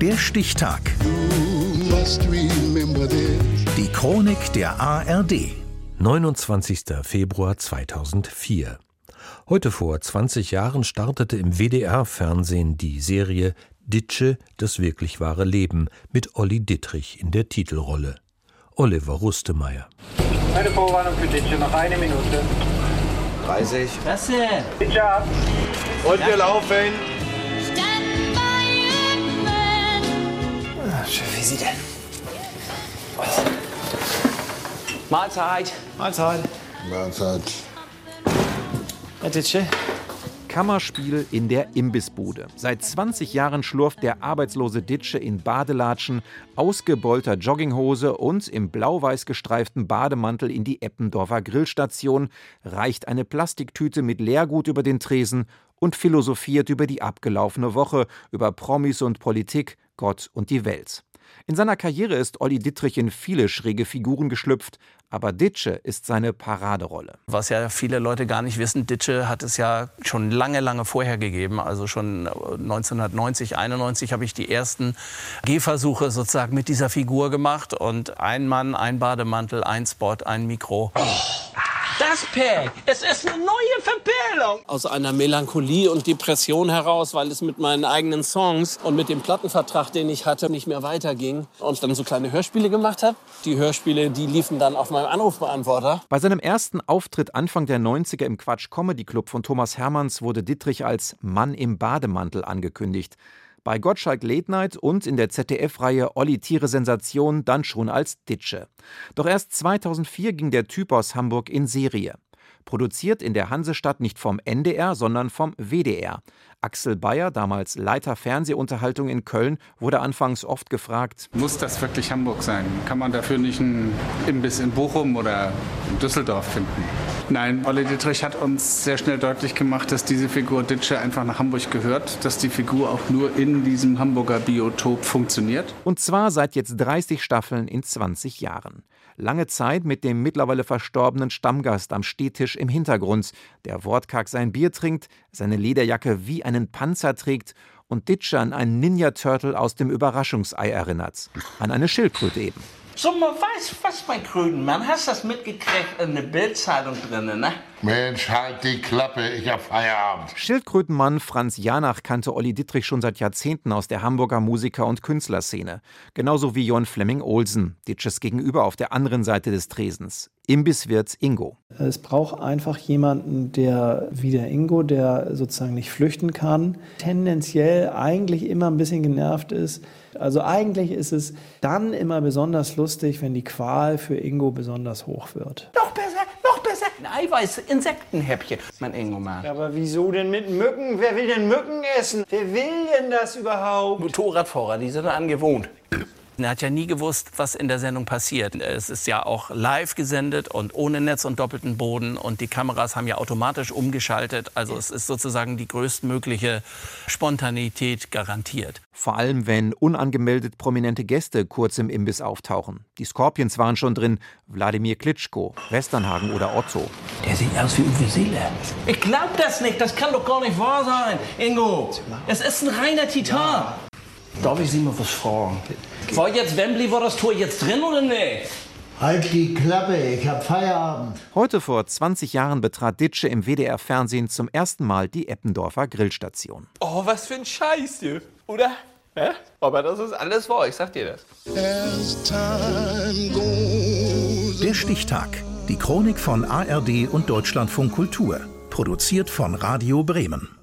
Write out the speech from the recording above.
Der Stichtag. Die Chronik der ARD. 29. Februar 2004. Heute vor 20 Jahren startete im WDR-Fernsehen die Serie Ditsche, das wirklich wahre Leben mit Olli Dittrich in der Titelrolle. Oliver Rustemeyer. Eine Vorwarnung für Ditsche, noch eine Minute. 30. Was denn? Ditsche ab. Und wir laufen. Sie denn? Mahlzeit. Mahlzeit. Mahlzeit. Herr Ditsche. Kammerspiel in der Imbissbude. Seit 20 Jahren schlurft der arbeitslose Ditsche in Badelatschen, ausgebeulter Jogginghose und im blau-weiß gestreiften Bademantel in die Eppendorfer Grillstation, reicht eine Plastiktüte mit Leergut über den Tresen und philosophiert über die abgelaufene Woche, über Promis und Politik, Gott und die Welt. In seiner Karriere ist Olli Dittrich in viele schräge Figuren geschlüpft, aber Ditsche ist seine Paraderolle. Was ja viele Leute gar nicht wissen, Ditsche hat es ja schon lange, lange vorher gegeben. Also schon 1990, 91 habe ich die ersten Gehversuche sozusagen mit dieser Figur gemacht. Und ein Mann, ein Bademantel, ein Spot, ein Mikro. Oh. Das Pack, es ist eine neue Verbildung. Aus einer Melancholie und Depression heraus, weil es mit meinen eigenen Songs und mit dem Plattenvertrag, den ich hatte, nicht mehr weiterging. Und dann so kleine Hörspiele gemacht habe. Die Hörspiele, die liefen dann auf meinem Anrufbeantworter. Bei seinem ersten Auftritt Anfang der 90er im Quatsch Comedy Club von Thomas Hermanns wurde Dittrich als Mann im Bademantel angekündigt. Bei Gottschalk Late Night und in der ZDF-Reihe Olli Tiere Sensation dann schon als Ditsche. Doch erst 2004 ging der Typ aus Hamburg in Serie. Produziert in der Hansestadt nicht vom NDR, sondern vom WDR. Axel Bayer, damals Leiter Fernsehunterhaltung in Köln, wurde anfangs oft gefragt: Muss das wirklich Hamburg sein? Kann man dafür nicht einen Imbiss in Bochum oder in Düsseldorf finden? Nein, Olli Dittrich hat uns sehr schnell deutlich gemacht, dass diese Figur Ditsche einfach nach Hamburg gehört, dass die Figur auch nur in diesem Hamburger Biotop funktioniert. Und zwar seit jetzt 30 Staffeln in 20 Jahren. Lange Zeit mit dem mittlerweile verstorbenen Stammgast am Stehtisch im Hintergrund, der wortkarg sein Bier trinkt, seine Lederjacke wie einen Panzer trägt und Ditsche an einen Ninja-Turtle aus dem Überraschungsei erinnert. An eine Schildkröte eben. So, man weiß was, mein Krötenmann. Hast du das mitgekriegt in der Bildzeitung drinnen, ne? Mensch, halt die Klappe, ich hab Feierabend. Schildkrötenmann Franz Janach kannte Olli Dittrich schon seit Jahrzehnten aus der Hamburger Musiker- und Künstlerszene. Genauso wie Jon Flemming Olsen, Ditsches gegenüber auf der anderen Seite des Tresens. Imbisswirt Ingo. Es braucht einfach jemanden, der wie der Ingo, der sozusagen nicht flüchten kann, tendenziell eigentlich immer ein bisschen genervt ist. Also eigentlich ist es dann immer besonders lustig, wenn die Qual für Ingo besonders hoch wird. Noch besser, noch besser. Ein Eiweiß-Insektenhäppchen, mein Ingo Mann. Aber wieso denn mit Mücken? Wer will denn Mücken essen? Wer will denn das überhaupt? Motorradfahrer, die sind angewohnt. Er hat ja nie gewusst, was in der Sendung passiert. Es ist ja auch live gesendet und ohne Netz und doppelten Boden. Und die Kameras haben ja automatisch umgeschaltet. Also es ist sozusagen die größtmögliche Spontanität garantiert. Vor allem, wenn unangemeldet prominente Gäste kurz im Imbiss auftauchen. Die Scorpions waren schon drin. Wladimir Klitschko, Westernhagen oder Otto. Der sieht aus wie Uwe Seele. Ich glaub das nicht. Das kann doch gar nicht wahr sein, Ingo. Es ist ein reiner Titan. Darf ich Sie mal was fragen? War jetzt Wembley, war das Tor jetzt drin oder nicht? Halt die Klappe, ich hab Feierabend. Heute vor 20 Jahren betrat Ditsche im WDR-Fernsehen zum ersten Mal die Eppendorfer Grillstation. Oh, was für ein Scheiß, du. Oder? Hä? Aber das ist alles wahr, ich sag dir das. Der Stichtag. Die Chronik von ARD und Deutschlandfunk Kultur. Produziert von Radio Bremen.